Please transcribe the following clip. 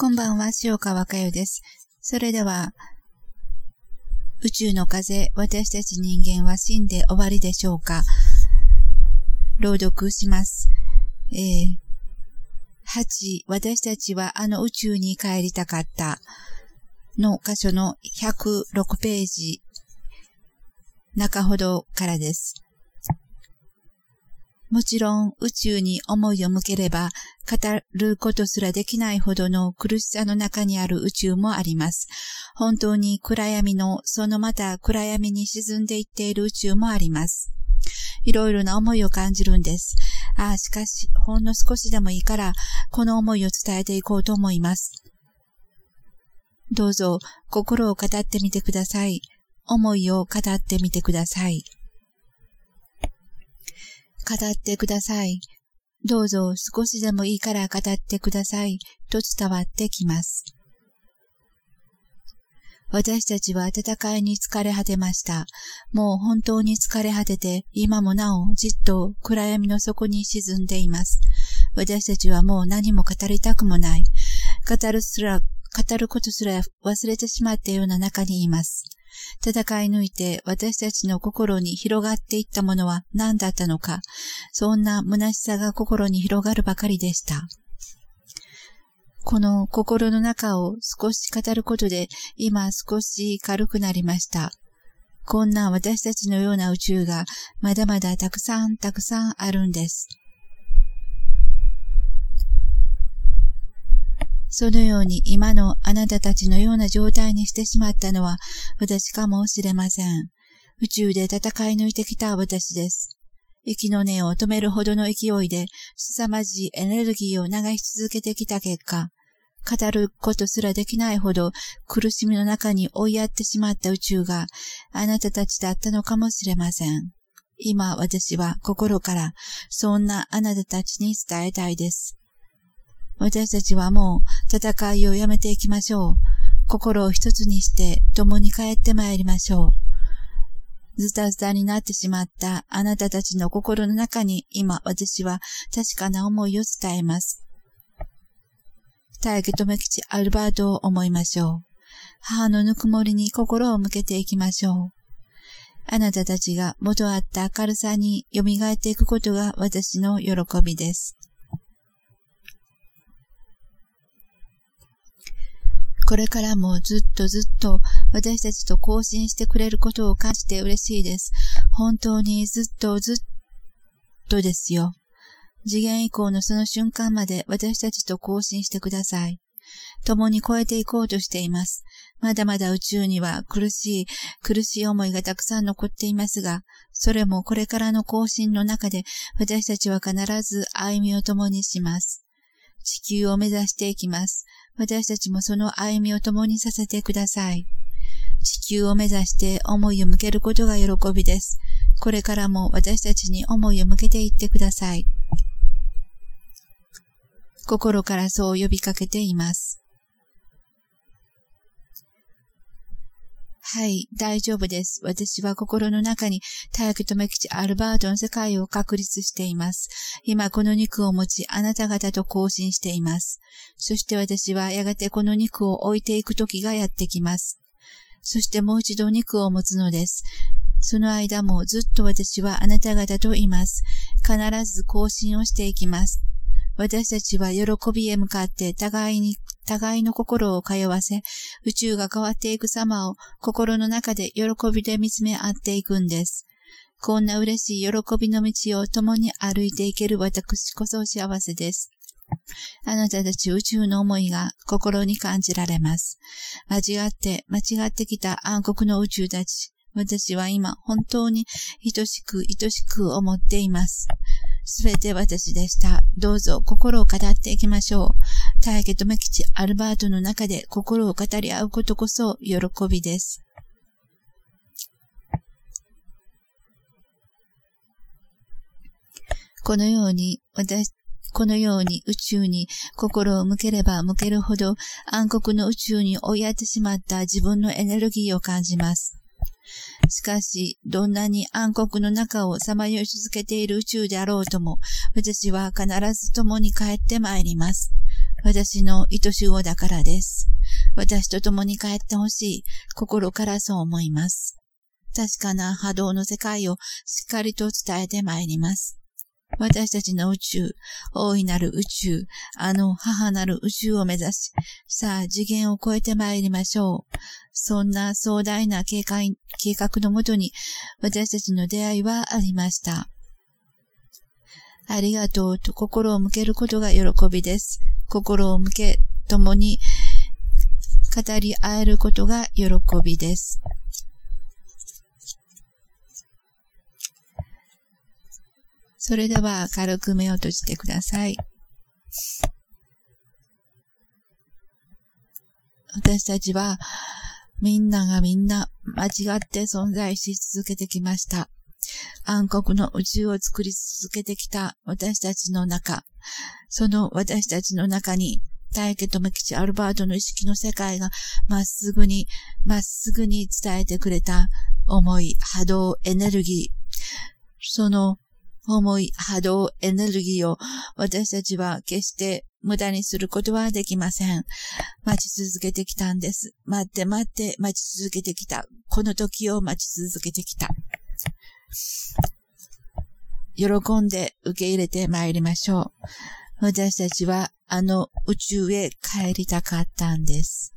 こんばんは、塩川佳代です。それでは、宇宙の風、私たち人間は死んで終わりでしょうか？朗読します。えー、8、私たちはあの宇宙に帰りたかったの箇所の106ページ中ほどからです。もちろん宇宙に思いを向ければ語ることすらできないほどの苦しさの中にある宇宙もあります。本当に暗闇のそのまた暗闇に沈んでいっている宇宙もあります。いろいろな思いを感じるんです。ああ、しかし、ほんの少しでもいいから、この思いを伝えていこうと思います。どうぞ、心を語ってみてください。思いを語ってみてください。語ってください。どうぞ少しでもいいから語ってください。と伝わってきます。私たちは戦いに疲れ果てました。もう本当に疲れ果てて、今もなおじっと暗闇の底に沈んでいます。私たちはもう何も語りたくもない。語るすら、語ることすら忘れてしまったような中にいます。戦い抜いて私たちの心に広がっていったものは何だったのか、そんな虚しさが心に広がるばかりでした。この心の中を少し語ることで今少し軽くなりました。こんな私たちのような宇宙がまだまだたくさんたくさんあるんです。そのように今のあなたたちのような状態にしてしまったのは私かもしれません。宇宙で戦い抜いてきた私です。息の根を止めるほどの勢いで凄まじいエネルギーを流し続けてきた結果、語ることすらできないほど苦しみの中に追いやってしまった宇宙があなたたちだったのかもしれません。今私は心からそんなあなたたちに伝えたいです。私たちはもう戦いをやめていきましょう。心を一つにして共に帰ってまいりましょう。ズタズタになってしまったあなたたちの心の中に今私は確かな思いを伝えます。大家留吉アルバートを思いましょう。母のぬくもりに心を向けていきましょう。あなたたちが元あった明るさに蘇っていくことが私の喜びです。これからもずっとずっと私たちと交信してくれることを感じて嬉しいです。本当にずっとずっとですよ。次元以降のその瞬間まで私たちと交信してください。共に超えていこうとしています。まだまだ宇宙には苦しい、苦しい思いがたくさん残っていますが、それもこれからの更新の中で私たちは必ず歩みを共にします。地球を目指していきます。私たちもその歩みを共にさせてください。地球を目指して思いを向けることが喜びです。これからも私たちに思いを向けていってください。心からそう呼びかけています。はい、大丈夫です。私は心の中に大気め吉アルバートの世界を確立しています。今この肉を持ち、あなた方と交信しています。そして私はやがてこの肉を置いていく時がやってきます。そしてもう一度肉を持つのです。その間もずっと私はあなた方といます。必ず更新をしていきます。私たちは喜びへ向かって互いに、互いの心を通わせ、宇宙が変わっていく様を心の中で喜びで見つめ合っていくんです。こんな嬉しい喜びの道を共に歩いていける私こそ幸せです。あなたたち宇宙の思いが心に感じられます。間違って、間違ってきた暗黒の宇宙たち。私は今本当に愛しく愛しく思っています。すべて私でした。どうぞ心を語っていきましょう。大家とめ吉アルバートの中で心を語り合うことこそ喜びです。このように、私、このように宇宙に心を向ければ向けるほど暗黒の宇宙に追いやってしまった自分のエネルギーを感じます。しかし、どんなに暗黒の中をさまよい続けている宇宙であろうとも、私は必ず共に帰ってまいります。私の愛し子だからです。私と共に帰ってほしい。心からそう思います。確かな波動の世界をしっかりと伝えてまいります。私たちの宇宙、大いなる宇宙、あの母なる宇宙を目指し、さあ次元を超えてまいりましょう。そんな壮大な計画計画のもとに私たちの出会いはありました。ありがとうと心を向けることが喜びです。心を向け、共に語り合えることが喜びです。それでは軽く目を閉じてください。私たちはみんながみんな間違って存在し続けてきました。暗黒の宇宙を作り続けてきた私たちの中、その私たちの中に大家智吉アルバートの意識の世界がまっすぐに、まっすぐに伝えてくれた重い波動エネルギー。その重い波動エネルギーを私たちは決して無駄にすることはできません。待ち続けてきたんです。待って待って待ち続けてきた。この時を待ち続けてきた。喜んで受け入れて参りましょう。私たちはあの宇宙へ帰りたかったんです。